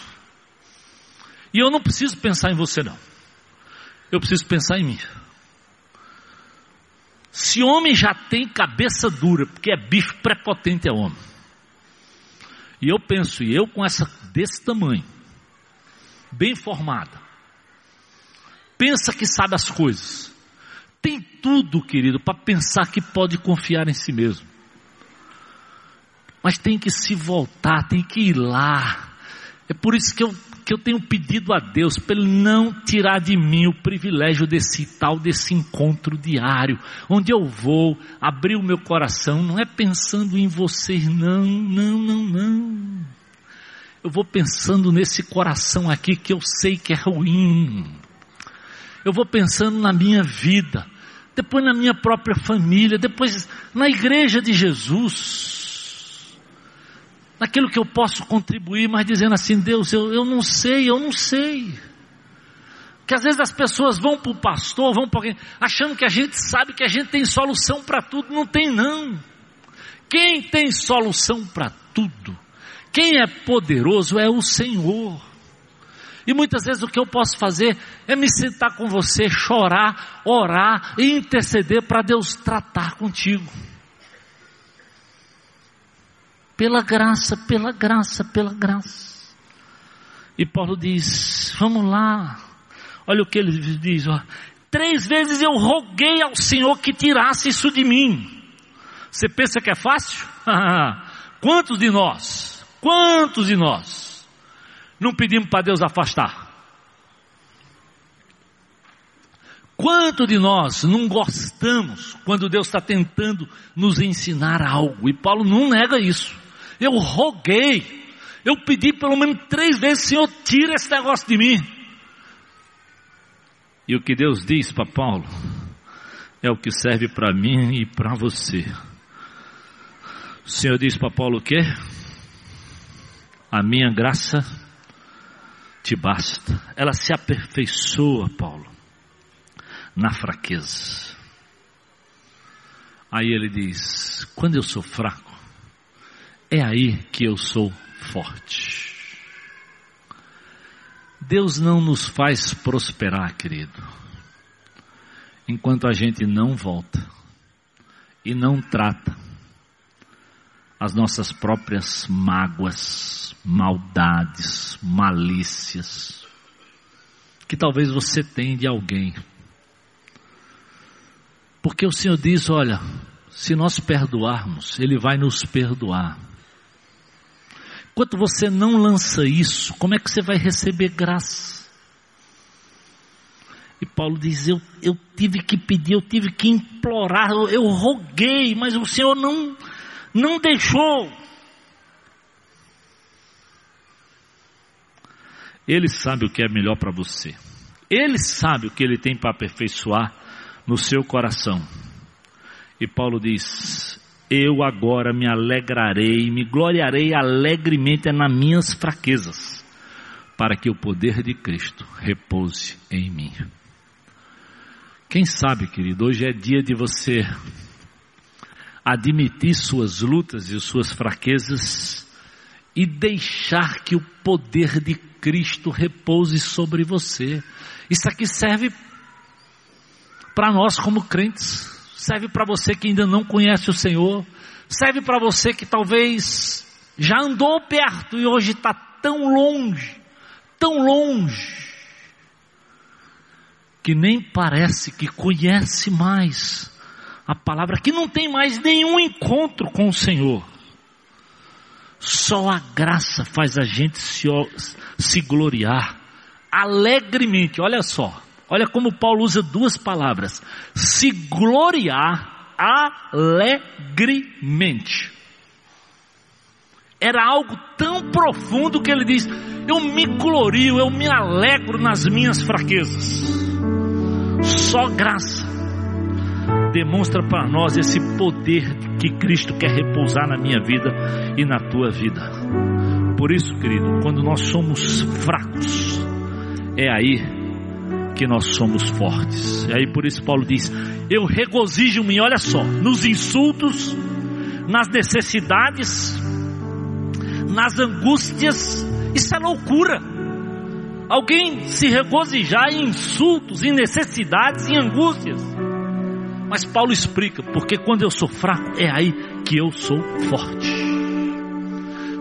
E eu não preciso pensar em você, não. Eu preciso pensar em mim. Se homem já tem cabeça dura, porque é bicho prepotente é homem. E eu penso, e eu com essa desse tamanho, bem formada, pensa que sabe as coisas. Tem tudo, querido, para pensar que pode confiar em si mesmo. Mas tem que se voltar, tem que ir lá. É por isso que eu que eu tenho pedido a Deus para Ele não tirar de mim o privilégio desse tal, desse encontro diário, onde eu vou abrir o meu coração, não é pensando em vocês, não, não, não, não. Eu vou pensando nesse coração aqui que eu sei que é ruim. Eu vou pensando na minha vida, depois na minha própria família, depois na igreja de Jesus naquilo que eu posso contribuir, mas dizendo assim, Deus, eu, eu não sei, eu não sei. Que às vezes as pessoas vão para o pastor, vão para alguém, achando que a gente sabe que a gente tem solução para tudo. Não tem, não. Quem tem solução para tudo, quem é poderoso é o Senhor. E muitas vezes o que eu posso fazer é me sentar com você, chorar, orar e interceder para Deus tratar contigo pela graça, pela graça, pela graça. E Paulo diz: Vamos lá. Olha o que ele diz: ó, Três vezes eu roguei ao Senhor que tirasse isso de mim. Você pensa que é fácil? quantos de nós, quantos de nós não pedimos para Deus afastar? Quanto de nós não gostamos quando Deus está tentando nos ensinar algo? E Paulo não nega isso. Eu roguei. Eu pedi pelo menos três vezes, Senhor, tira esse negócio de mim. E o que Deus diz para Paulo é o que serve para mim e para você. O Senhor diz para Paulo o quê? A minha graça te basta. Ela se aperfeiçoa, Paulo, na fraqueza. Aí ele diz: quando eu sou fraco, é aí que eu sou forte. Deus não nos faz prosperar, querido, enquanto a gente não volta e não trata as nossas próprias mágoas, maldades, malícias, que talvez você tenha de alguém. Porque o Senhor diz: olha, se nós perdoarmos, Ele vai nos perdoar. Enquanto você não lança isso, como é que você vai receber graça? E Paulo diz: eu, eu tive que pedir, eu tive que implorar, eu, eu roguei, mas o Senhor não, não deixou. Ele sabe o que é melhor para você. Ele sabe o que ele tem para aperfeiçoar no seu coração. E Paulo diz: eu agora me alegrarei, me gloriarei alegremente nas minhas fraquezas, para que o poder de Cristo repouse em mim. Quem sabe, querido, hoje é dia de você admitir suas lutas e suas fraquezas e deixar que o poder de Cristo repouse sobre você. Isso aqui serve para nós como crentes serve para você que ainda não conhece o Senhor, serve para você que talvez já andou perto e hoje está tão longe, tão longe, que nem parece que conhece mais a palavra, que não tem mais nenhum encontro com o Senhor. Só a graça faz a gente se, se gloriar alegremente, olha só. Olha como Paulo usa duas palavras: se gloriar alegremente. Era algo tão profundo que ele diz: Eu me glorio, eu me alegro nas minhas fraquezas. Só graça demonstra para nós esse poder que Cristo quer repousar na minha vida e na tua vida. Por isso, querido, quando nós somos fracos, é aí que nós somos fortes. E aí por isso Paulo diz: Eu regozijo-me, olha só, nos insultos, nas necessidades, nas angústias, isso é loucura. Alguém se regozijar em insultos, em necessidades, em angústias. Mas Paulo explica, porque quando eu sou fraco, é aí que eu sou forte.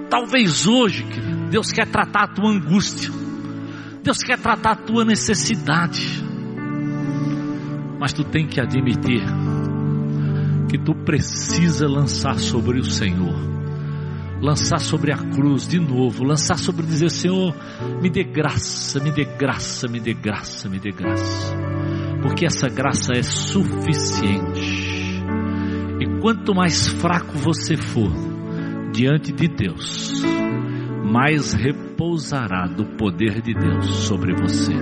Talvez hoje, querido, Deus quer tratar a tua angústia, Deus quer tratar a tua necessidade, mas tu tem que admitir que tu precisa lançar sobre o Senhor, lançar sobre a cruz de novo, lançar sobre dizer: Senhor, me dê graça, me dê graça, me dê graça, me dê graça, porque essa graça é suficiente. E quanto mais fraco você for diante de Deus, mais repousará do poder de Deus sobre você.